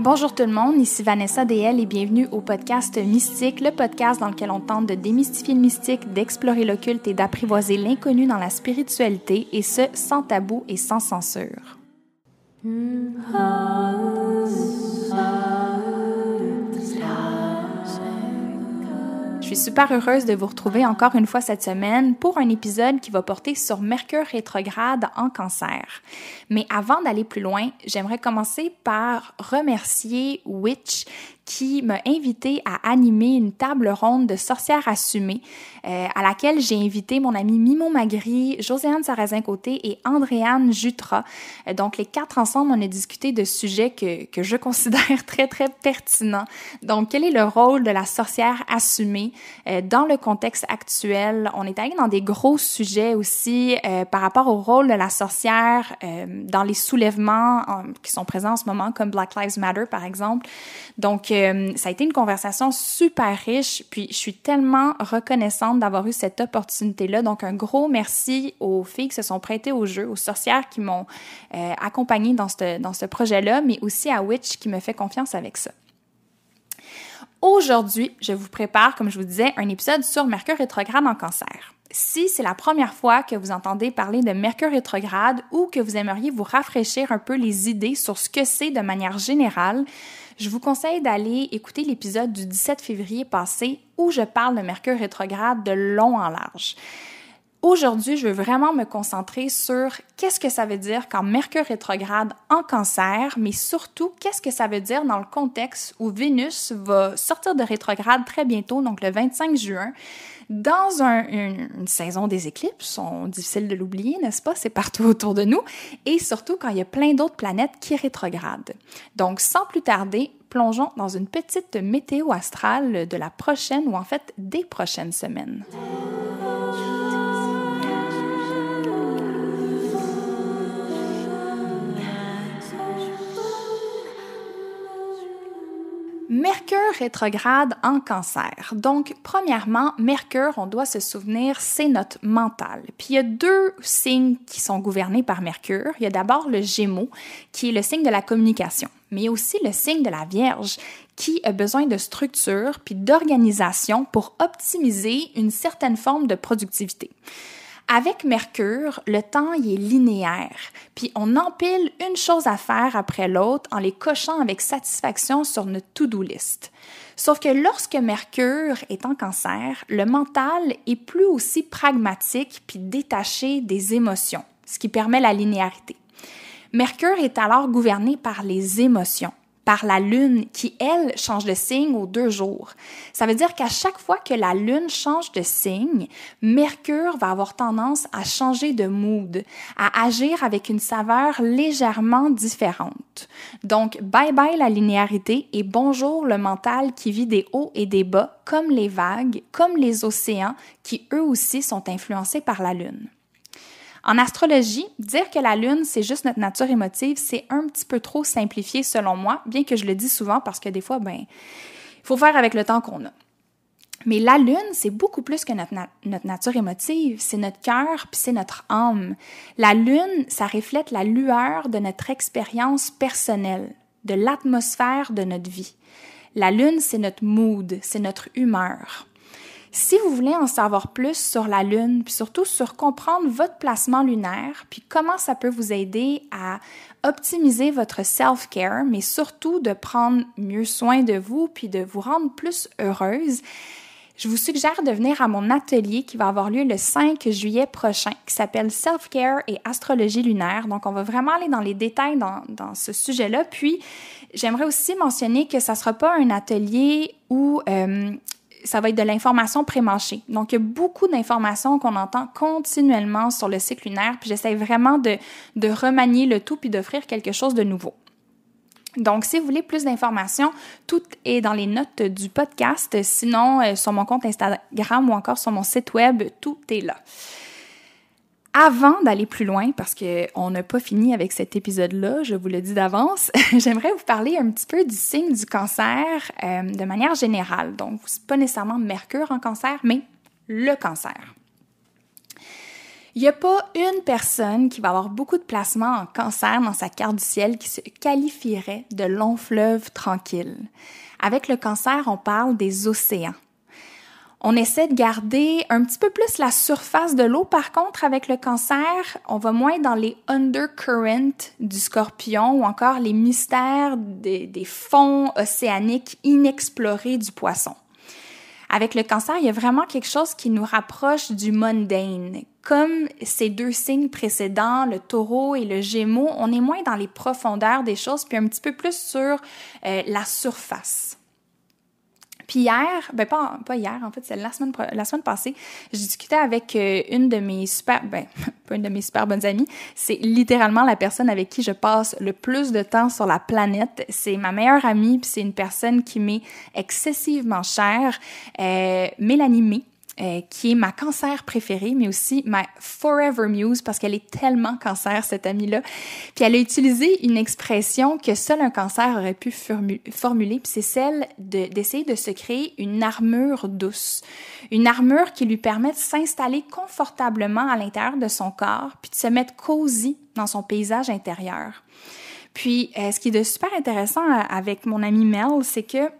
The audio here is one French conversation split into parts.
Bonjour tout le monde, ici Vanessa DL et bienvenue au podcast Mystique, le podcast dans lequel on tente de démystifier le mystique, d'explorer l'occulte et d'apprivoiser l'inconnu dans la spiritualité, et ce, sans tabou et sans censure. Je suis super heureuse de vous retrouver encore une fois cette semaine pour un épisode qui va porter sur Mercure rétrograde en cancer. Mais avant d'aller plus loin, j'aimerais commencer par remercier Witch qui m'a invité à animer une table ronde de sorcières assumées euh, à laquelle j'ai invité mon ami Mimo Magri, Josiane Sarrazin-Côté et Andréane Jutra. Euh, donc, les quatre ensemble, on a discuté de sujets que, que je considère très, très pertinents. Donc, quel est le rôle de la sorcière assumée euh, dans le contexte actuel? On est allé dans des gros sujets aussi euh, par rapport au rôle de la sorcière euh, dans les soulèvements qui sont présents en ce moment, comme Black Lives Matter, par exemple. Donc, euh, ça a été une conversation super riche, puis je suis tellement reconnaissante d'avoir eu cette opportunité-là. Donc, un gros merci aux filles qui se sont prêtées au jeu, aux sorcières qui m'ont euh, accompagnée dans ce, dans ce projet-là, mais aussi à Witch qui me fait confiance avec ça. Aujourd'hui, je vous prépare, comme je vous disais, un épisode sur Mercure rétrograde en cancer. Si c'est la première fois que vous entendez parler de Mercure rétrograde ou que vous aimeriez vous rafraîchir un peu les idées sur ce que c'est de manière générale, je vous conseille d'aller écouter l'épisode du 17 février passé où je parle de Mercure rétrograde de long en large. Aujourd'hui, je veux vraiment me concentrer sur qu'est-ce que ça veut dire quand Mercure rétrograde en cancer, mais surtout qu'est-ce que ça veut dire dans le contexte où Vénus va sortir de rétrograde très bientôt, donc le 25 juin, dans un, une, saison des éclipses, sont difficiles de l'oublier, n'est-ce pas? C'est partout autour de nous. Et surtout quand il y a plein d'autres planètes qui rétrogradent. Donc, sans plus tarder, plongeons dans une petite météo astrale de la prochaine ou en fait des prochaines semaines. Mercure rétrograde en cancer. Donc, premièrement, Mercure, on doit se souvenir, c'est notre mental. Puis il y a deux signes qui sont gouvernés par Mercure. Il y a d'abord le Gémeaux, qui est le signe de la communication, mais aussi le signe de la Vierge, qui a besoin de structure puis d'organisation pour optimiser une certaine forme de productivité. Avec Mercure, le temps il est linéaire, puis on empile une chose à faire après l'autre en les cochant avec satisfaction sur notre to-do list. Sauf que lorsque Mercure est en cancer, le mental est plus aussi pragmatique puis détaché des émotions, ce qui permet la linéarité. Mercure est alors gouverné par les émotions par la Lune qui, elle, change de signe aux deux jours. Ça veut dire qu'à chaque fois que la Lune change de signe, Mercure va avoir tendance à changer de mood, à agir avec une saveur légèrement différente. Donc, bye bye la linéarité et bonjour le mental qui vit des hauts et des bas, comme les vagues, comme les océans, qui eux aussi sont influencés par la Lune. En astrologie, dire que la Lune, c'est juste notre nature émotive, c'est un petit peu trop simplifié selon moi, bien que je le dis souvent parce que des fois, ben, il faut faire avec le temps qu'on a. Mais la Lune, c'est beaucoup plus que notre, notre nature émotive, c'est notre cœur, puis c'est notre âme. La Lune, ça reflète la lueur de notre expérience personnelle, de l'atmosphère de notre vie. La Lune, c'est notre mood, c'est notre humeur. Si vous voulez en savoir plus sur la Lune, puis surtout sur comprendre votre placement lunaire, puis comment ça peut vous aider à optimiser votre self-care, mais surtout de prendre mieux soin de vous, puis de vous rendre plus heureuse, je vous suggère de venir à mon atelier qui va avoir lieu le 5 juillet prochain, qui s'appelle Self-Care et Astrologie lunaire. Donc, on va vraiment aller dans les détails dans, ce sujet-là. Puis, j'aimerais aussi mentionner que ça sera pas un atelier où euh, ça va être de l'information pré-mâchée. Donc, il y a beaucoup d'informations qu'on entend continuellement sur le cycle lunaire, puis j'essaie vraiment de, de remanier le tout puis d'offrir quelque chose de nouveau. Donc, si vous voulez plus d'informations, tout est dans les notes du podcast. Sinon, euh, sur mon compte Instagram ou encore sur mon site web, tout est là. Avant d'aller plus loin, parce qu'on n'a pas fini avec cet épisode-là, je vous le dis d'avance, j'aimerais vous parler un petit peu du signe du cancer euh, de manière générale. Donc, c'est pas nécessairement Mercure en cancer, mais le cancer. Il n'y a pas une personne qui va avoir beaucoup de placements en cancer dans sa carte du ciel qui se qualifierait de long fleuve tranquille. Avec le cancer, on parle des océans. On essaie de garder un petit peu plus la surface de l'eau. Par contre, avec le cancer, on va moins dans les undercurrents du scorpion ou encore les mystères des, fonds océaniques inexplorés du poisson. Avec le cancer, il y a vraiment quelque chose qui nous rapproche du mundane. Comme ces deux signes précédents, le taureau et le gémeau, on est moins dans les profondeurs des choses, puis un petit peu plus sur euh, la surface. Puis hier, ben pas, pas hier, en fait, c'est la semaine, la semaine passée, j'ai discuté avec euh, une de mes super, ben, pas une de mes super bonnes amies, c'est littéralement la personne avec qui je passe le plus de temps sur la planète. C'est ma meilleure amie, puis c'est une personne qui m'est excessivement chère, euh, Mélanie. Euh, qui est ma cancer préférée, mais aussi ma forever muse parce qu'elle est tellement cancer, cette amie-là. Puis elle a utilisé une expression que seul un cancer aurait pu formuler, puis c'est celle d'essayer de, se créer une armure douce. Une armure qui lui permet de s'installer confortablement à l'intérieur de son corps, puis de se mettre cosy dans son paysage intérieur. Puis, euh, ce qui est de super intéressant euh, avec mon amie Mel, c'est que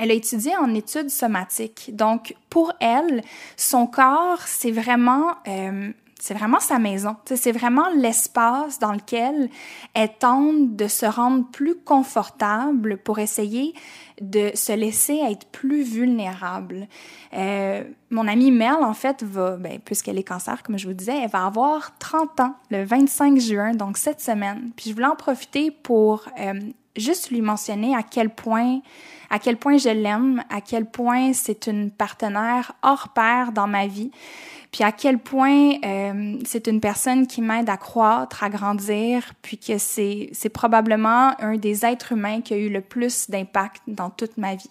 elle a étudié en études somatiques. Donc, pour elle, son corps, c'est vraiment, euh, c'est vraiment sa maison. C'est vraiment l'espace dans lequel elle tente de se rendre plus confortable pour essayer de se laisser être plus vulnérable. Euh, mon amie Mel, en fait, va, ben, puisqu'elle est cancer, comme je vous disais, elle va avoir 30 ans le 25 juin, donc cette semaine. Puis je voulais en profiter pour euh, juste lui mentionner à quel point à quel point je l'aime, à quel point c'est une partenaire hors pair dans ma vie, puis à quel point euh, c'est une personne qui m'aide à croître, à grandir, puis que c'est c'est probablement un des êtres humains qui a eu le plus d'impact dans toute ma vie.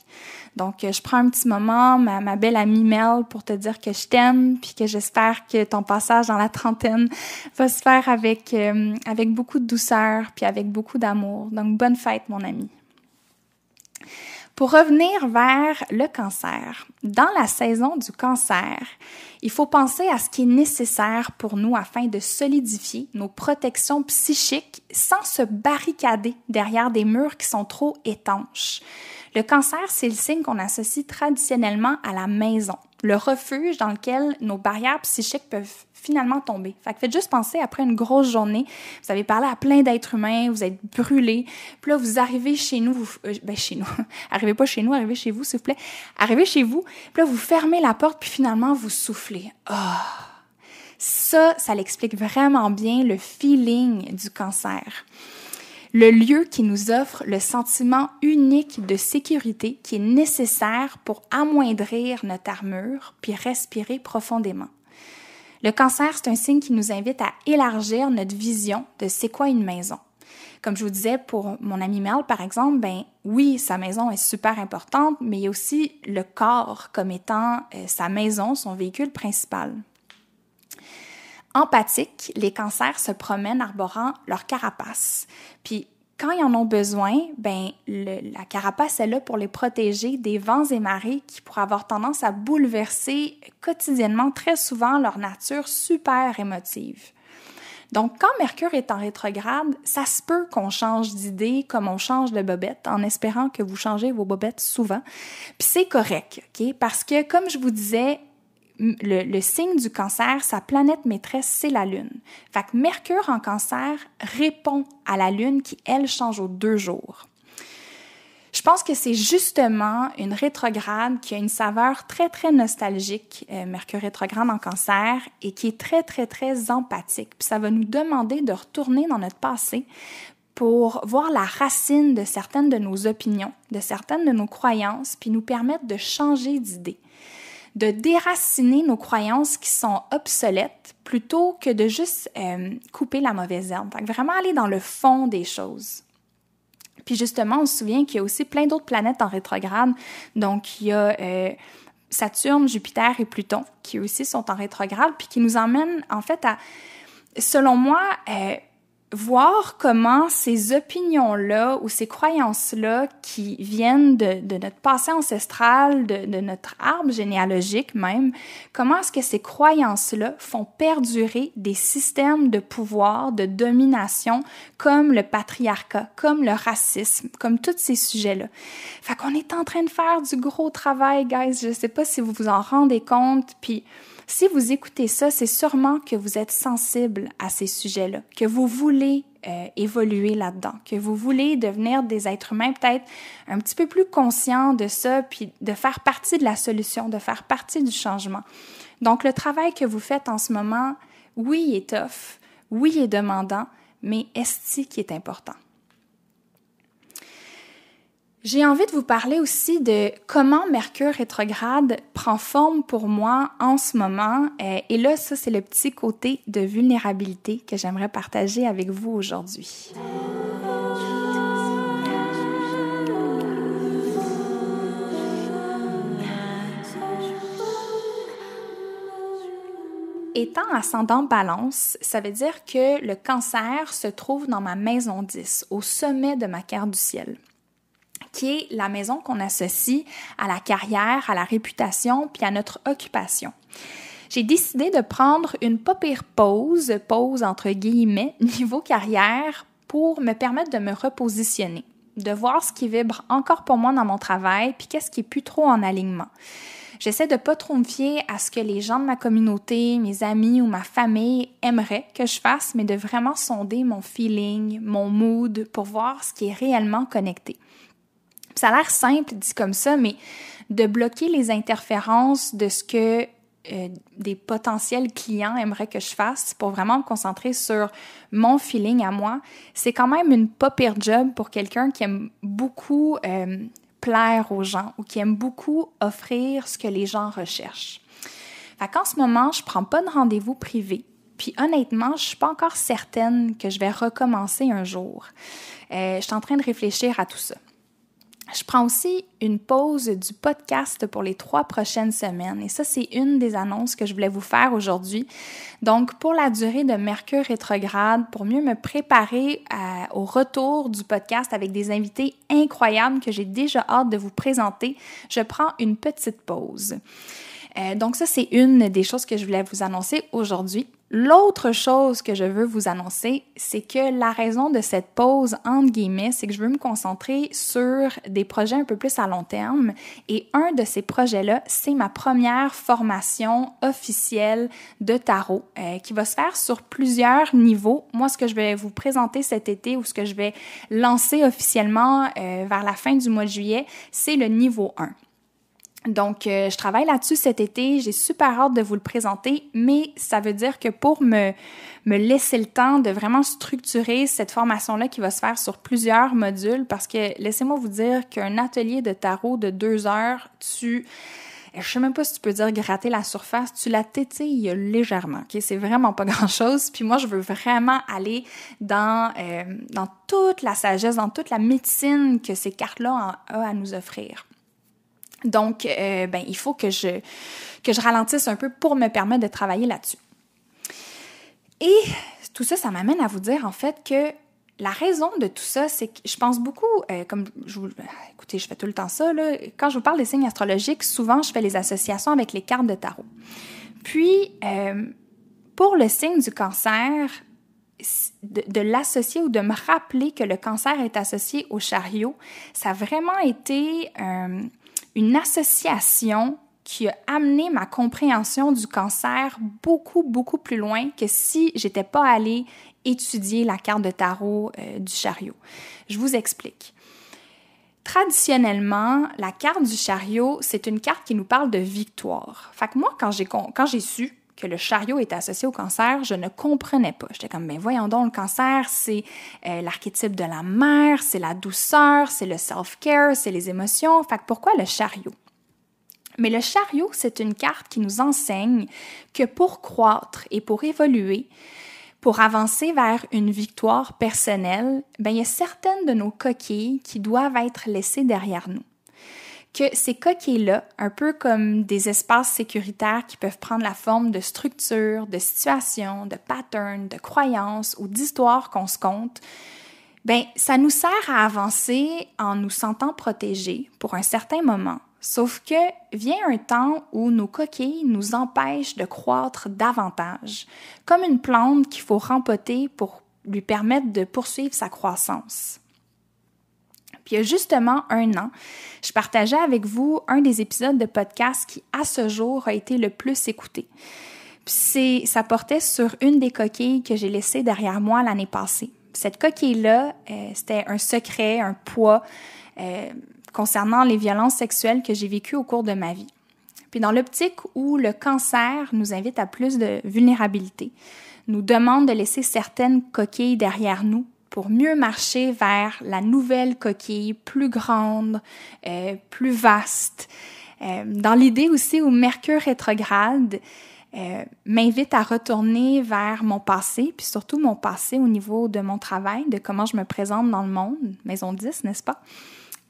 Donc euh, je prends un petit moment, ma, ma belle amie Mel, pour te dire que je t'aime, puis que j'espère que ton passage dans la trentaine va se faire avec euh, avec beaucoup de douceur, puis avec beaucoup d'amour. Donc bonne fête mon ami. Pour revenir vers le cancer, dans la saison du cancer, il faut penser à ce qui est nécessaire pour nous afin de solidifier nos protections psychiques sans se barricader derrière des murs qui sont trop étanches. Le cancer, c'est le signe qu'on associe traditionnellement à la maison, le refuge dans lequel nos barrières psychiques peuvent finalement tomber. Fait que faites juste penser, après une grosse journée, vous avez parlé à plein d'êtres humains, vous êtes brûlé, puis là, vous arrivez chez nous, vous, euh, ben chez nous, arrivez pas chez nous, arrivez chez vous, s'il vous plaît, arrivez chez vous, puis là, vous fermez la porte, puis finalement, vous soufflez. Ah! Ça, ça l'explique vraiment bien le feeling du cancer. Le lieu qui nous offre le sentiment unique de sécurité qui est nécessaire pour amoindrir notre armure puis respirer profondément. Le cancer, c'est un signe qui nous invite à élargir notre vision de c'est quoi une maison. Comme je vous disais pour mon ami Mel, par exemple, ben oui, sa maison est super importante, mais il y a aussi le corps comme étant euh, sa maison, son véhicule principal. Empathique, les cancers se promènent arborant leur carapace. Puis quand ils en ont besoin, ben la carapace est là pour les protéger des vents et marées qui pourraient avoir tendance à bouleverser quotidiennement, très souvent, leur nature super émotive. Donc, quand Mercure est en rétrograde, ça se peut qu'on change d'idée comme on change de bobette, en espérant que vous changez vos bobettes souvent. Puis c'est correct, OK? Parce que, comme je vous disais, le, signe du cancer, sa planète maîtresse, c'est la Lune. Fait que Mercure en cancer répond à la Lune qui, elle, change aux deux jours. Je pense que c'est justement une rétrograde qui a une saveur très, très nostalgique, euh, Mercure rétrograde en cancer, et qui est très, très, très empathique. Puis ça va nous demander de retourner dans notre passé pour voir la racine de certaines de nos opinions, de certaines de nos croyances, puis nous permettre de changer d'idée de déraciner nos croyances qui sont obsolètes plutôt que de juste euh, couper la mauvaise herbe. vraiment aller dans le fond des choses. Puis justement, on se souvient qu'il y a aussi plein d'autres planètes en rétrograde. Donc, il y a euh, Saturne, Jupiter et Pluton, qui aussi sont en rétrograde, puis qui nous emmènent en fait à, selon moi, euh, voir comment ces opinions-là ou ces croyances-là qui viennent de, notre passé ancestral, de, de, notre arbre généalogique même, comment est-ce que ces croyances-là font perdurer des systèmes de pouvoir, de domination, comme le patriarcat, comme le racisme, comme tous ces sujets-là. Fait qu'on est en train de faire du gros travail, guys. Je sais pas si vous vous en rendez compte, puis si vous écoutez ça, c'est sûrement que vous êtes sensible à ces sujets-là, que vous voulez euh, évoluer là-dedans, que vous voulez devenir des êtres humains peut-être un petit peu plus conscients de ça, puis de faire partie de la solution, de faire partie du changement. Donc le travail que vous faites en ce moment, oui, est tough, oui, est demandant, mais est-ce qui est important? J'ai envie de vous parler aussi de comment Mercure rétrograde prend forme pour moi en ce moment. Euh, et là, ça, c'est le petit côté de vulnérabilité que j'aimerais partager avec vous aujourd'hui. Étant ascendant balance, ça veut dire que le cancer se trouve dans ma maison 10, au sommet de ma carte du ciel qui est la maison qu'on associe à la carrière, à la réputation, puis à notre occupation. J'ai décidé de prendre une pas pire pause, pause entre guillemets, niveau carrière, pour me permettre de me repositionner, de voir ce qui vibre encore pour moi dans mon travail, puis qu'est-ce qui est plus trop en alignement. J'essaie de pas trop me fier à ce que les gens de ma communauté, mes amis ou ma famille aimeraient que je fasse, mais de vraiment sonder mon feeling, mon mood pour voir ce qui est réellement connecté. Ça a l'air simple dit comme ça, mais de bloquer les interférences de ce que euh, des potentiels clients aimeraient que je fasse pour vraiment me concentrer sur mon feeling à moi, c'est quand même une pas pire job pour quelqu'un qui aime beaucoup euh, plaire aux gens ou qui aime beaucoup offrir ce que les gens recherchent. Fait qu'en ce moment, je prends pas de rendez-vous privé. Puis honnêtement, je suis pas encore certaine que je vais recommencer un jour. Euh, je suis en train de réfléchir à tout ça. Je prends aussi une pause du podcast pour les trois prochaines semaines. Et ça, c'est une des annonces que je voulais vous faire aujourd'hui. Donc, pour la durée de Mercure rétrograde, pour mieux me préparer au retour du podcast avec des invités incroyables que j'ai déjà hâte de vous présenter, je prends une petite pause. Euh, donc ça, c'est une des choses que je voulais vous annoncer aujourd'hui. L'autre chose que je veux vous annoncer, c'est que la raison de cette pause, entre guillemets, c'est que je veux me concentrer sur des projets un peu plus à long terme. Et un de ces projets-là, c'est ma première formation officielle de tarot euh, qui va se faire sur plusieurs niveaux. Moi, ce que je vais vous présenter cet été ou ce que je vais lancer officiellement euh, vers la fin du mois de juillet, c'est le niveau 1. Donc, euh, je travaille là-dessus cet été. J'ai super hâte de vous le présenter, mais ça veut dire que pour me, me laisser le temps de vraiment structurer cette formation-là qui va se faire sur plusieurs modules, parce que laissez-moi vous dire qu'un atelier de tarot de deux heures, tu je sais même pas si tu peux dire gratter la surface, tu la tétilles légèrement, ok? C'est vraiment pas grand-chose. Puis moi, je veux vraiment aller dans, euh, dans toute la sagesse, dans toute la médecine que ces cartes-là ont à nous offrir. Donc, euh, ben, il faut que je, que je ralentisse un peu pour me permettre de travailler là-dessus. Et tout ça, ça m'amène à vous dire en fait que la raison de tout ça, c'est que je pense beaucoup, euh, comme je vous, écoutez, je fais tout le temps ça, là, quand je vous parle des signes astrologiques, souvent je fais les associations avec les cartes de tarot. Puis, euh, pour le signe du cancer, de, de l'associer ou de me rappeler que le cancer est associé au chariot, ça a vraiment été une association qui a amené ma compréhension du cancer beaucoup, beaucoup plus loin que si j'étais pas allée étudier la carte de tarot euh, du chariot. Je vous explique. Traditionnellement, la carte du chariot, c'est une carte qui nous parle de victoire. Fait que moi, quand j'ai, quand j'ai su que le chariot était associé au cancer, je ne comprenais pas. J'étais comme, mais voyons donc, le cancer, c'est euh, l'archétype de la mère, c'est la douceur, c'est le self-care, c'est les émotions. Fait que pourquoi le chariot? Mais le chariot, c'est une carte qui nous enseigne que pour croître et pour évoluer, pour avancer vers une victoire personnelle, ben, il y a certaines de nos coquilles qui doivent être laissées derrière nous. Que ces coquilles-là, un peu comme des espaces sécuritaires qui peuvent prendre la forme de structures, de situations, de patterns, de croyances ou d'histoires qu'on se compte, ben ça nous sert à avancer en nous sentant protégés pour un certain moment. Sauf que vient un temps où nos coquilles nous empêchent de croître davantage, comme une plante qu'il faut rempoter pour lui permettre de poursuivre sa croissance. Il y a justement un an, je partageais avec vous un des épisodes de podcast qui, à ce jour, a été le plus écouté. Puis ça portait sur une des coquilles que j'ai laissées derrière moi l'année passée. Cette coquille-là, euh, c'était un secret, un poids euh, concernant les violences sexuelles que j'ai vécues au cours de ma vie. Puis dans l'optique où le cancer nous invite à plus de vulnérabilité, nous demande de laisser certaines coquilles derrière nous pour mieux marcher vers la nouvelle coquille plus grande, euh, plus vaste. Euh, dans l'idée aussi où Mercure rétrograde euh, m'invite à retourner vers mon passé, puis surtout mon passé au niveau de mon travail, de comment je me présente dans le monde, maison 10, n'est-ce pas?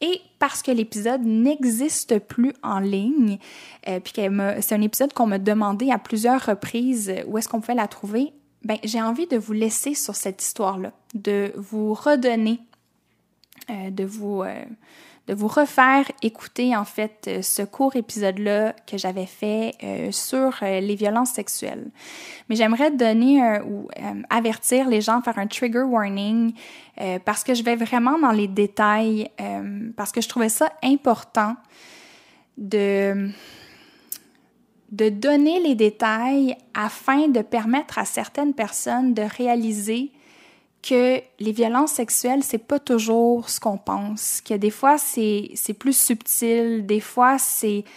Et parce que l'épisode n'existe plus en ligne, puis c'est un épisode qu'on m'a demandé à plusieurs reprises où est-ce qu'on pouvait la trouver, ben, j'ai envie de vous laisser sur cette histoire-là, de vous redonner, euh, de vous euh, de vous refaire écouter en fait euh, ce court épisode-là que j'avais fait sur les violences sexuelles. Mais j'aimerais donner ou avertir les gens, faire un trigger warning parce que je vais vraiment dans les détails, parce que je trouvais ça important de de donner les détails afin de permettre à certaines personnes de réaliser que les violences sexuelles, c'est pas toujours ce qu'on pense, que des fois c'est, plus subtil, des fois c'est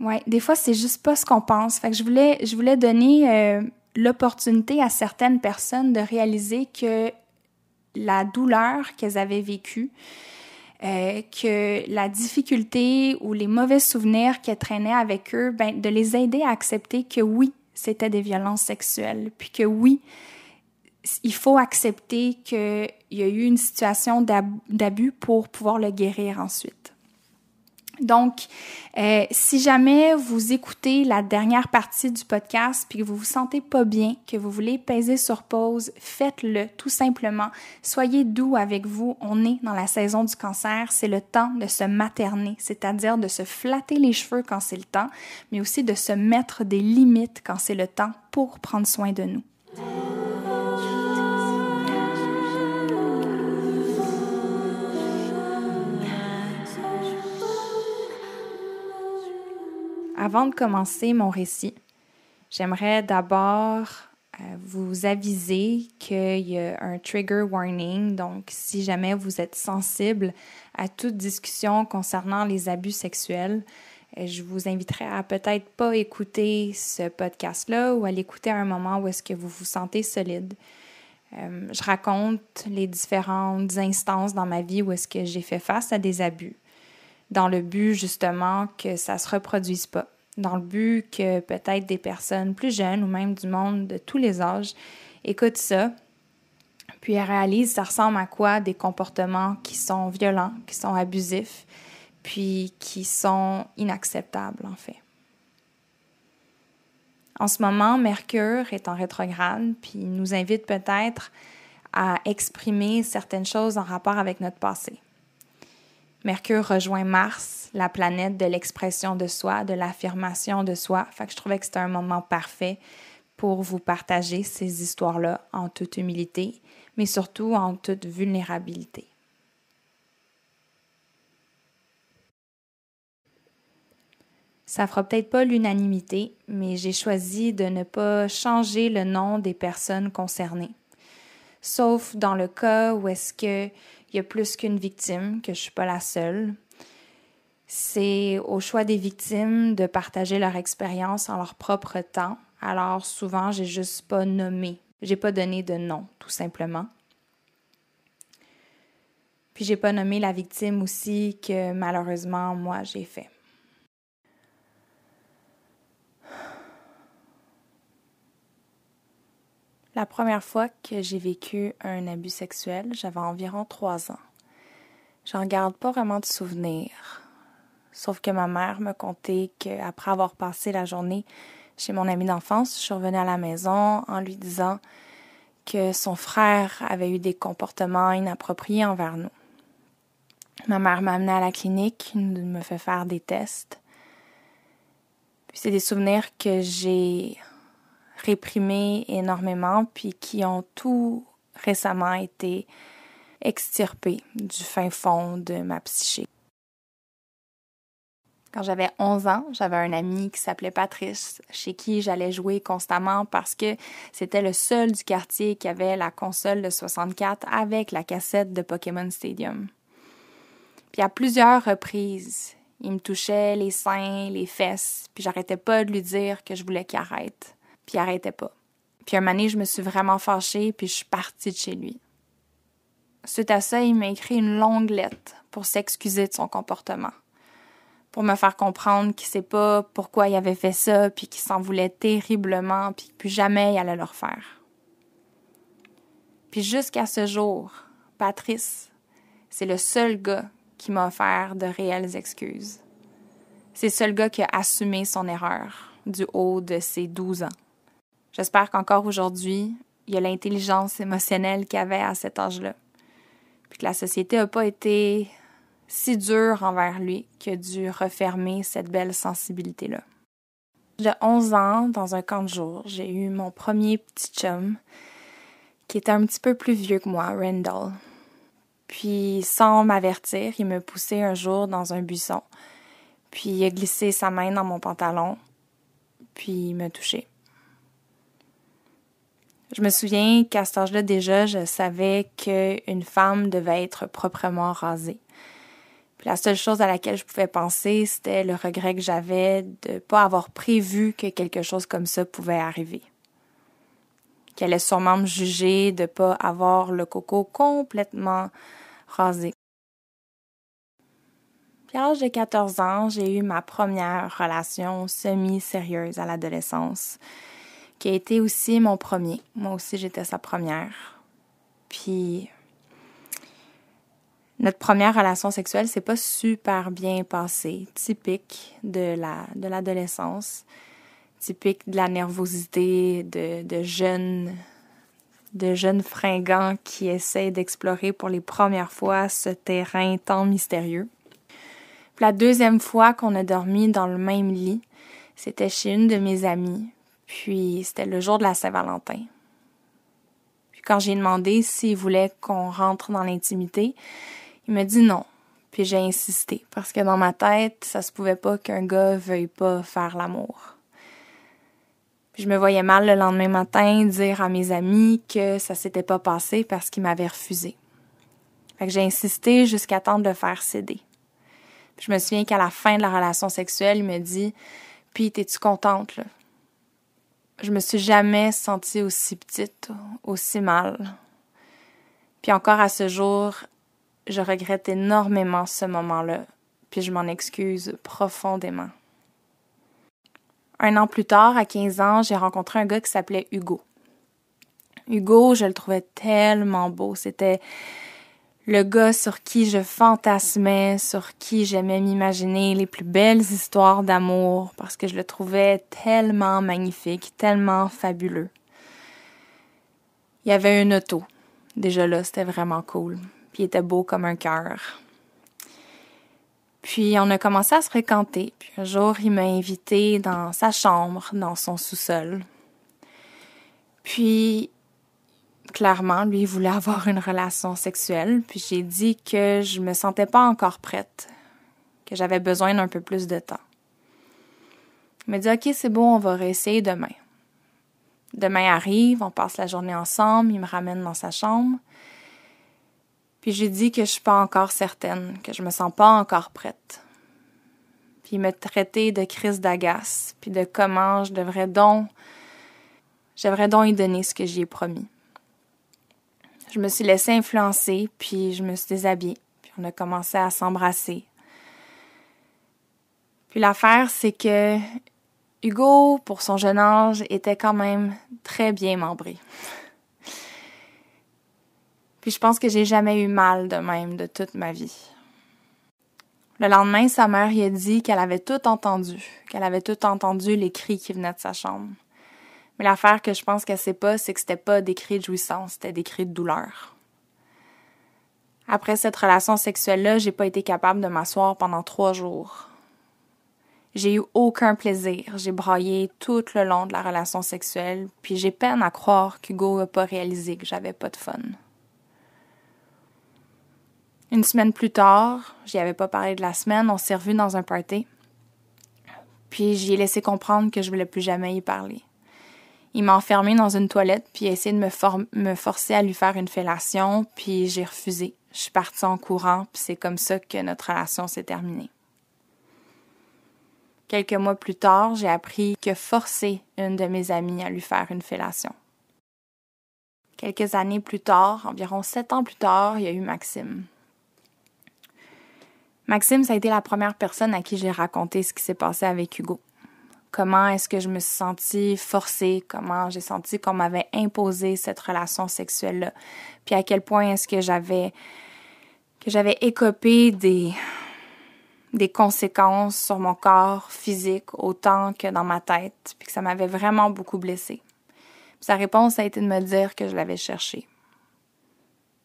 Ouais, des fois c'est juste pas ce qu'on pense. Fait que je voulais je voulais donner euh, l'opportunité à certaines personnes de réaliser que la douleur qu'elles avaient vécue, euh, que la difficulté ou les mauvais souvenirs qui traînaient avec eux, ben, de les aider à accepter que oui, c'était des violences sexuelles, puis que oui, il faut accepter qu'il y a eu une situation d'abus pour pouvoir le guérir ensuite. Donc, euh, si jamais vous écoutez la dernière partie du podcast puis que vous vous sentez pas bien, que vous voulez peser sur pause, faites-le tout simplement. Soyez doux avec vous. On est dans la saison du cancer. C'est le temps de se materner, c'est-à-dire de se flatter les cheveux quand c'est le temps, mais aussi de se mettre des limites quand c'est le temps pour prendre soin de nous. Avant de commencer mon récit, j'aimerais d'abord euh, vous aviser qu'il y a un trigger warning. Donc, si jamais vous êtes sensible à toute discussion concernant les abus sexuels, euh, je vous inviterai à peut-être pas écouter ce podcast-là ou à l'écouter à un moment où est-ce que vous vous sentez solide. Euh, je raconte les différentes instances dans ma vie où est-ce que j'ai fait face à des abus, dans le but justement que ça se reproduise pas dans le but que peut-être des personnes plus jeunes ou même du monde de tous les âges écoutent ça, puis réalisent ça ressemble à quoi des comportements qui sont violents, qui sont abusifs, puis qui sont inacceptables en fait. En ce moment, Mercure est en rétrograde, puis il nous invite peut-être à exprimer certaines choses en rapport avec notre passé. Mercure rejoint Mars, la planète de l'expression de soi, de l'affirmation de soi. Fait que je trouvais que c'était un moment parfait pour vous partager ces histoires-là en toute humilité, mais surtout en toute vulnérabilité. Ça fera peut-être pas l'unanimité, mais j'ai choisi de ne pas changer le nom des personnes concernées. Sauf dans le cas où est-ce que y a plus qu'une victime, que je suis pas la seule. C'est au choix des victimes de partager leur expérience en leur propre temps. Alors souvent, j'ai juste pas nommé, j'ai pas donné de nom, tout simplement. Puis j'ai pas nommé la victime aussi que malheureusement moi j'ai fait. La première fois que j'ai vécu un abus sexuel, j'avais environ trois ans. J'en garde pas vraiment de souvenirs. Sauf que ma mère me contait qu'après avoir passé la journée chez mon ami d'enfance, je suis à la maison en lui disant que son frère avait eu des comportements inappropriés envers nous. Ma mère m'a amenée à la clinique, me fait faire des tests. Puis c'est des souvenirs que j'ai réprimés énormément, puis qui ont tout récemment été extirpés du fin fond de ma psyché. Quand j'avais 11 ans, j'avais un ami qui s'appelait Patrice, chez qui j'allais jouer constamment parce que c'était le seul du quartier qui avait la console de 64 avec la cassette de Pokémon Stadium. Puis à plusieurs reprises, il me touchait les seins, les fesses, puis j'arrêtais pas de lui dire que je voulais qu'il arrête. Puis il arrêtait pas. Puis un moment je me suis vraiment fâchée, puis je suis partie de chez lui. Suite à ça, il m'a écrit une longue lettre pour s'excuser de son comportement pour me faire comprendre qu'il sait pas pourquoi il avait fait ça, puis qu'il s'en voulait terriblement, puis que plus jamais il allait le refaire. Puis jusqu'à ce jour, Patrice, c'est le seul gars qui m'a offert de réelles excuses. C'est le seul gars qui a assumé son erreur du haut de ses 12 ans. J'espère qu'encore aujourd'hui, il y a l'intelligence émotionnelle qu'il avait à cet âge-là. Puis que la société n'a pas été si dur envers lui qu'il a dû refermer cette belle sensibilité-là. J'ai 11 ans, dans un camp de jour, j'ai eu mon premier petit chum qui était un petit peu plus vieux que moi, Randall. Puis, sans m'avertir, il me poussait un jour dans un buisson. Puis, il a glissé sa main dans mon pantalon. Puis, il m'a touché. Je me souviens qu'à cet âge-là, déjà, je savais qu'une femme devait être proprement rasée la seule chose à laquelle je pouvais penser, c'était le regret que j'avais de ne pas avoir prévu que quelque chose comme ça pouvait arriver. Qu'elle allait sûrement me juger de ne pas avoir le coco complètement rasé. Puis à l'âge de 14 ans, j'ai eu ma première relation semi-sérieuse à l'adolescence, qui a été aussi mon premier. Moi aussi, j'étais sa première. Puis notre première relation sexuelle s'est pas super bien passée, typique de la de l'adolescence, typique de la nervosité de, de jeunes de fringants qui essayent d'explorer pour les premières fois ce terrain tant mystérieux. la deuxième fois qu'on a dormi dans le même lit, c'était chez une de mes amies, puis c'était le jour de la Saint-Valentin. Puis quand j'ai demandé s'il voulait qu'on rentre dans l'intimité, il m'a dit non. Puis j'ai insisté parce que dans ma tête, ça se pouvait pas qu'un gars veuille pas faire l'amour. Puis je me voyais mal le lendemain matin dire à mes amis que ça s'était pas passé parce qu'ils m'avaient refusé. Fait que j'ai insisté jusqu'à temps de faire céder. Puis je me souviens qu'à la fin de la relation sexuelle, il me dit Puis t'es-tu contente, là? Je me suis jamais sentie aussi petite, aussi mal. Puis encore à ce jour, je regrette énormément ce moment-là, puis je m'en excuse profondément. Un an plus tard, à 15 ans, j'ai rencontré un gars qui s'appelait Hugo. Hugo, je le trouvais tellement beau. C'était le gars sur qui je fantasmais, sur qui j'aimais m'imaginer les plus belles histoires d'amour, parce que je le trouvais tellement magnifique, tellement fabuleux. Il y avait une auto. Déjà là, c'était vraiment cool puis il était beau comme un cœur. Puis on a commencé à se fréquenter. Puis un jour, il m'a invité dans sa chambre, dans son sous-sol. Puis clairement, lui, il voulait avoir une relation sexuelle. Puis j'ai dit que je me sentais pas encore prête, que j'avais besoin d'un peu plus de temps. Il m'a dit OK, c'est bon, on va réessayer demain. Demain arrive, on passe la journée ensemble, il me ramène dans sa chambre. Puis j'ai dit que je suis pas encore certaine, que je me sens pas encore prête. Puis il m'a traité de crise d'agace, puis de comment je devrais donc, j'aimerais donc y donner ce que j'y ai promis. Je me suis laissée influencer, puis je me suis déshabillée, puis on a commencé à s'embrasser. Puis l'affaire, c'est que Hugo, pour son jeune âge, était quand même très bien membré. Puis je pense que j'ai jamais eu mal de même de toute ma vie. Le lendemain, sa mère y a dit qu'elle avait tout entendu, qu'elle avait tout entendu les cris qui venaient de sa chambre. Mais l'affaire que je pense qu'elle sait pas, c'est que c'était pas des cris de jouissance, c'était des cris de douleur. Après cette relation sexuelle-là, j'ai pas été capable de m'asseoir pendant trois jours. J'ai eu aucun plaisir. J'ai braillé tout le long de la relation sexuelle, puis j'ai peine à croire qu'Hugo n'a pas réalisé que j'avais pas de fun. Une semaine plus tard, j'y avais pas parlé de la semaine, on s'est revus dans un party. Puis j'y ai laissé comprendre que je voulais plus jamais y parler. Il m'a enfermé dans une toilette puis a essayé de me, me forcer à lui faire une fellation, puis j'ai refusé. Je suis partie en courant, puis c'est comme ça que notre relation s'est terminée. Quelques mois plus tard, j'ai appris que forcé une de mes amies à lui faire une fellation. Quelques années plus tard, environ sept ans plus tard, il y a eu Maxime. Maxime, ça a été la première personne à qui j'ai raconté ce qui s'est passé avec Hugo. Comment est-ce que je me suis sentie forcée, comment j'ai senti qu'on m'avait imposé cette relation sexuelle-là, puis à quel point est-ce que j'avais que j'avais écopé des des conséquences sur mon corps physique autant que dans ma tête, puis ça m'avait vraiment beaucoup blessée. sa réponse a été de me dire que je l'avais cherché.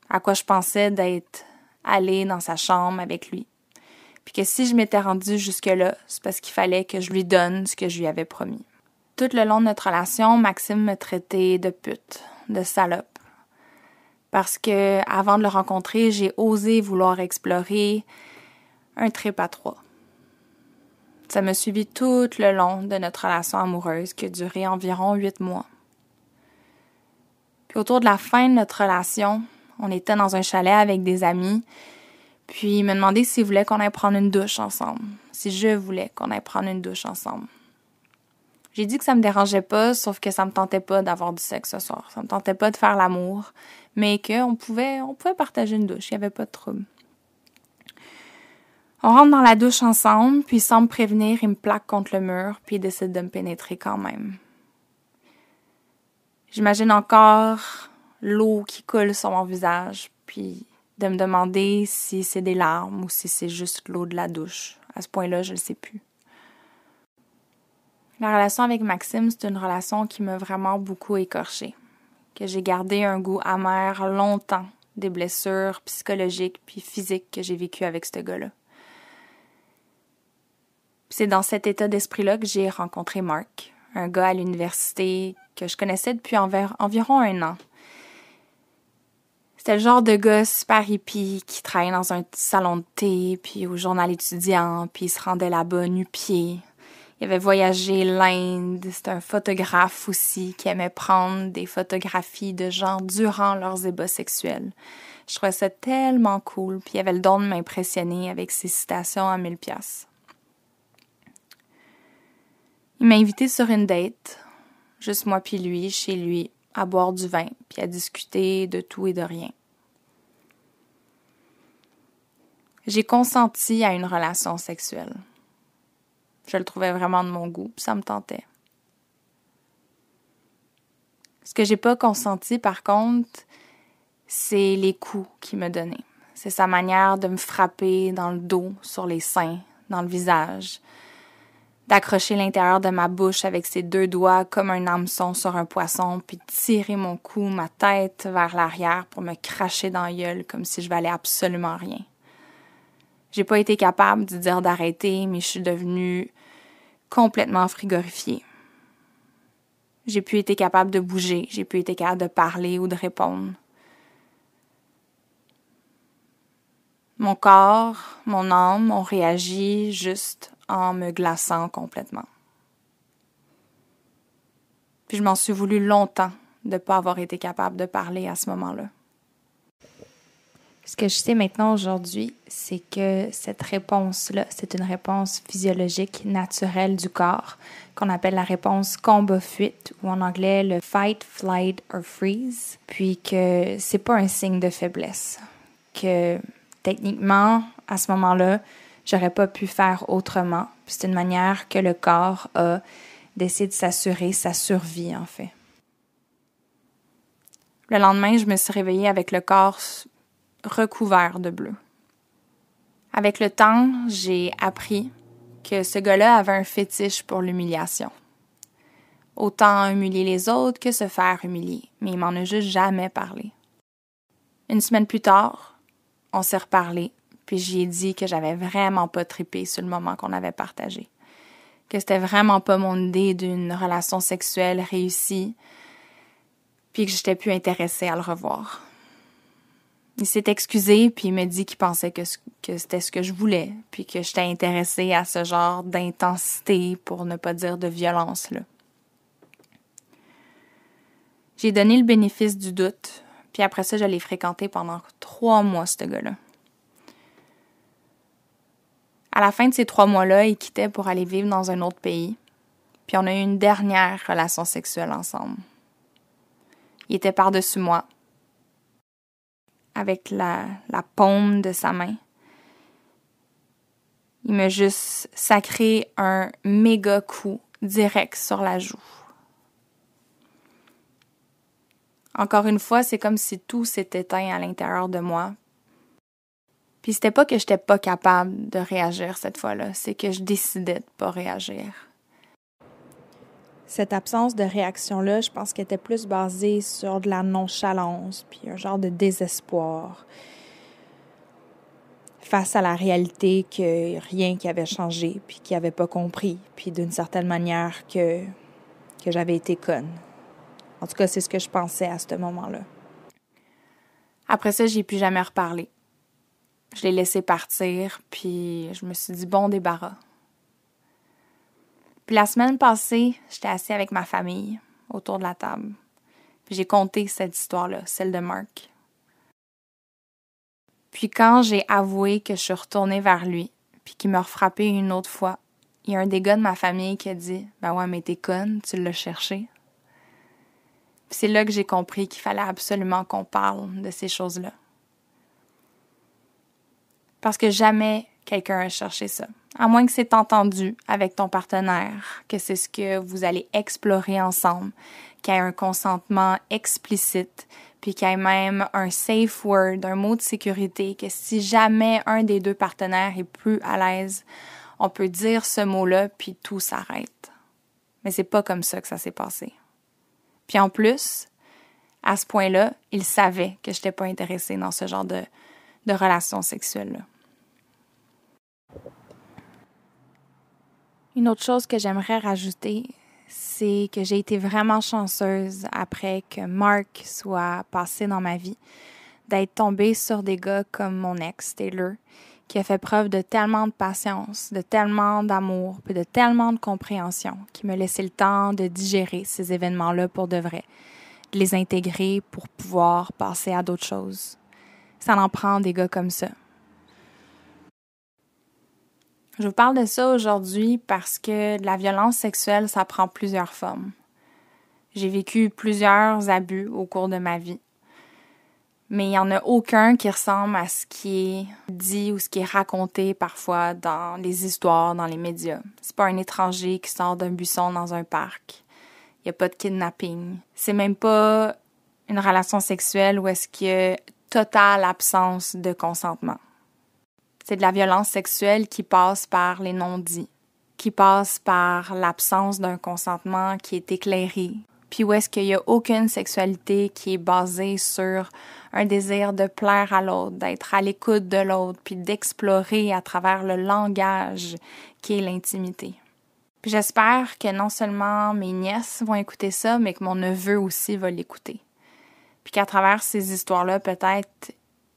À quoi je pensais d'être allée dans sa chambre avec lui puis que si je m'étais rendue jusque-là, c'est parce qu'il fallait que je lui donne ce que je lui avais promis. Tout le long de notre relation, Maxime me traitait de pute, de salope. Parce que, avant de le rencontrer, j'ai osé vouloir explorer un trip à trois. Ça me suivit tout le long de notre relation amoureuse qui a duré environ huit mois. Puis autour de la fin de notre relation, on était dans un chalet avec des amis, puis il m'a demandé s'il voulait qu'on aille prendre une douche ensemble, si je voulais qu'on aille prendre une douche ensemble. J'ai dit que ça me dérangeait pas, sauf que ça me tentait pas d'avoir du sexe ce soir. Ça me tentait pas de faire l'amour, mais qu'on pouvait, on pouvait partager une douche, il y avait pas de trouble. On rentre dans la douche ensemble, puis sans me prévenir, il me plaque contre le mur, puis il décide de me pénétrer quand même. J'imagine encore l'eau qui coule sur mon visage, puis de me demander si c'est des larmes ou si c'est juste l'eau de la douche. À ce point-là, je ne sais plus. La relation avec Maxime, c'est une relation qui m'a vraiment beaucoup écorchée, que j'ai gardé un goût amer longtemps des blessures psychologiques puis physiques que j'ai vécues avec ce gars-là. C'est dans cet état d'esprit-là que j'ai rencontré Mark, un gars à l'université que je connaissais depuis environ un an, c'était le genre de gars super hippie qui travaillait dans un salon de thé, puis au journal étudiant, puis il se rendait là-bas nu-pied. Il avait voyagé l'Inde. C'était un photographe aussi qui aimait prendre des photographies de gens durant leurs ébats sexuels. Je trouvais ça tellement cool, puis il avait le don de m'impressionner avec ses citations à mille pièces. Il m'a invité sur une date, juste moi puis lui, chez lui, à boire du vin, puis à discuter de tout et de rien. J'ai consenti à une relation sexuelle. Je le trouvais vraiment de mon goût, ça me tentait. Ce que j'ai pas consenti, par contre, c'est les coups qu'il me donnait. C'est sa manière de me frapper dans le dos, sur les seins, dans le visage, d'accrocher l'intérieur de ma bouche avec ses deux doigts comme un hameçon sur un poisson, puis tirer mon cou, ma tête vers l'arrière pour me cracher dans la gueule comme si je valais absolument rien. J'ai pas été capable de dire d'arrêter, mais je suis devenue complètement frigorifiée. J'ai pu été capable de bouger, j'ai pu être capable de parler ou de répondre. Mon corps, mon âme ont réagi juste en me glaçant complètement. Puis je m'en suis voulu longtemps de ne pas avoir été capable de parler à ce moment-là. Ce que je sais maintenant aujourd'hui, c'est que cette réponse-là, c'est une réponse physiologique naturelle du corps qu'on appelle la réponse combat-fuite ou en anglais le fight, flight or freeze, puis que c'est pas un signe de faiblesse, que techniquement à ce moment-là, j'aurais pas pu faire autrement. C'est une manière que le corps a d'essayer de s'assurer sa survie, en fait. Le lendemain, je me suis réveillée avec le corps recouvert de bleu. Avec le temps, j'ai appris que ce gars-là avait un fétiche pour l'humiliation. Autant humilier les autres que se faire humilier, mais il m'en a juste jamais parlé. Une semaine plus tard, on s'est reparlé, puis j'y ai dit que j'avais vraiment pas trippé sur le moment qu'on avait partagé. Que c'était vraiment pas mon idée d'une relation sexuelle réussie, puis que j'étais plus intéressée à le revoir. Il s'est excusé, puis il m'a dit qu'il pensait que, c'était ce que je voulais, puis que j'étais intéressée à ce genre d'intensité, pour ne pas dire de violence, là. J'ai donné le bénéfice du doute, puis après ça, je l'ai fréquenté pendant trois mois, ce gars-là. À la fin de ces trois mois-là, il quittait pour aller vivre dans un autre pays, puis on a eu une dernière relation sexuelle ensemble. Il était par-dessus moi, avec la, la paume de sa main. Il m'a juste sacré un méga coup direct sur la joue. Encore une fois, c'est comme si tout s'est éteint à l'intérieur de moi. Puis c'était pas que j'étais pas capable de réagir cette fois-là, c'est que je décidais de pas réagir. Cette absence de réaction-là, je pense qu'elle était plus basée sur de la nonchalance, puis un genre de désespoir face à la réalité que rien qui avait changé, puis qui avait pas compris, puis d'une certaine manière que, que j'avais été conne. En tout cas, c'est ce que je pensais à ce moment-là. Après ça, j'ai plus jamais reparlé. Je l'ai laissé partir, puis je me suis dit bon débarras. Puis la semaine passée, j'étais assise avec ma famille autour de la table. Puis j'ai compté cette histoire-là, celle de Mark. Puis quand j'ai avoué que je suis retournée vers lui, puis qu'il m'a refrappé une autre fois, il y a un des gars de ma famille qui a dit Ben ouais, mais t'es conne, tu l'as cherché. Puis c'est là que j'ai compris qu'il fallait absolument qu'on parle de ces choses-là. Parce que jamais quelqu'un a cherché ça. À moins que c'est entendu avec ton partenaire, que c'est ce que vous allez explorer ensemble, qu'il y ait un consentement explicite, puis qu'il y ait même un safe word, un mot de sécurité, que si jamais un des deux partenaires est plus à l'aise, on peut dire ce mot-là, puis tout s'arrête. Mais c'est pas comme ça que ça s'est passé. Puis en plus, à ce point-là, il savait que je n'étais pas intéressée dans ce genre de, de relation sexuelle-là. Une autre chose que j'aimerais rajouter, c'est que j'ai été vraiment chanceuse après que Mark soit passé dans ma vie, d'être tombée sur des gars comme mon ex, Taylor, qui a fait preuve de tellement de patience, de tellement d'amour, puis de tellement de compréhension, qui me laissait le temps de digérer ces événements-là pour de vrai, de les intégrer pour pouvoir passer à d'autres choses. Ça en prend des gars comme ça. Je vous parle de ça aujourd'hui parce que la violence sexuelle, ça prend plusieurs formes. J'ai vécu plusieurs abus au cours de ma vie. Mais il n'y en a aucun qui ressemble à ce qui est dit ou ce qui est raconté parfois dans les histoires, dans les médias. C'est pas un étranger qui sort d'un buisson dans un parc. Il n'y a pas de kidnapping. C'est même pas une relation sexuelle où est-ce qu'il y a totale absence de consentement. C'est de la violence sexuelle qui passe par les non-dits, qui passe par l'absence d'un consentement qui est éclairé, puis où est-ce qu'il n'y a aucune sexualité qui est basée sur un désir de plaire à l'autre, d'être à l'écoute de l'autre, puis d'explorer à travers le langage qui est l'intimité. Puis j'espère que non seulement mes nièces vont écouter ça, mais que mon neveu aussi va l'écouter. Puis qu'à travers ces histoires-là, peut-être,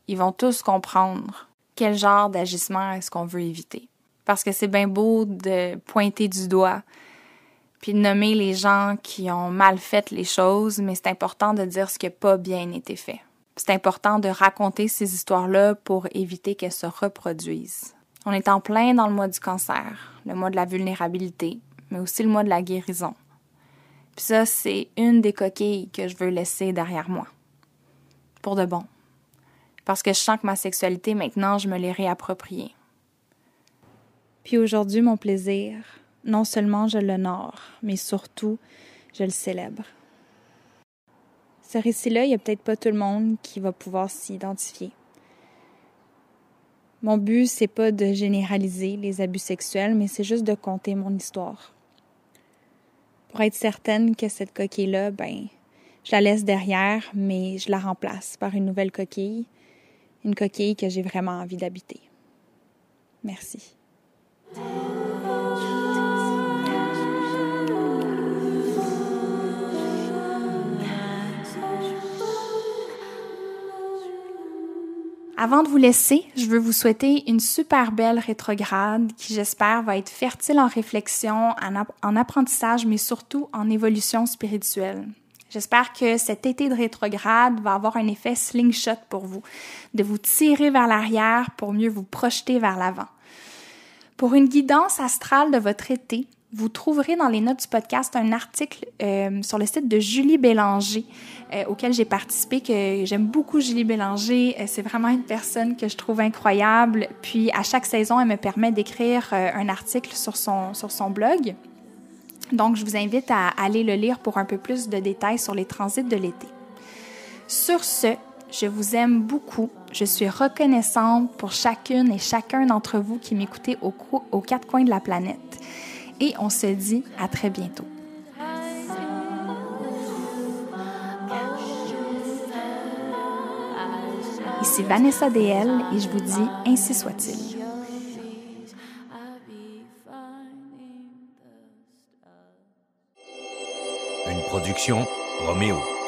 ils vont tous comprendre quel genre d'agissement est-ce qu'on veut éviter? Parce que c'est bien beau de pointer du doigt, puis de nommer les gens qui ont mal fait les choses, mais c'est important de dire ce qui n'a pas bien été fait. C'est important de raconter ces histoires-là pour éviter qu'elles se reproduisent. On est en plein dans le mois du cancer, le mois de la vulnérabilité, mais aussi le mois de la guérison. Puis ça, c'est une des coquilles que je veux laisser derrière moi. Pour de bon parce que je sens que ma sexualité, maintenant, je me l'ai réappropriée. Puis aujourd'hui, mon plaisir, non seulement je l'honore, mais surtout, je le célèbre. Ce récit-là, il n'y a peut-être pas tout le monde qui va pouvoir s'y identifier. Mon but, c'est pas de généraliser les abus sexuels, mais c'est juste de conter mon histoire. Pour être certaine que cette coquille-là, ben, je la laisse derrière, mais je la remplace par une nouvelle coquille, une coquille que j'ai vraiment envie d'habiter. Merci. Avant de vous laisser, je veux vous souhaiter une super belle rétrograde qui, j'espère, va être fertile en réflexion, en, apprentissage, mais surtout en évolution spirituelle. J'espère que cet été de rétrograde va avoir un effet slingshot pour vous, de vous tirer vers l'arrière pour mieux vous projeter vers l'avant. Pour une guidance astrale de votre été, vous trouverez dans les notes du podcast un article euh, sur le site de Julie Bélanger euh, auquel j'ai participé, que j'aime beaucoup Julie Bélanger. Euh, c'est vraiment une personne que je trouve incroyable. Puis à chaque saison, elle me permet d'écrire un article sur son, sur son blog. Donc, je vous invite à aller le lire pour un peu plus de détails sur les transits de l'été. Sur ce, je vous aime beaucoup. Je suis reconnaissante pour chacune et chacun d'entre vous qui m'écoutez aux quatre coins de la planète et on se dit à très bientôt. Ici Vanessa DL et je vous dis ainsi soit-il. Production Roméo.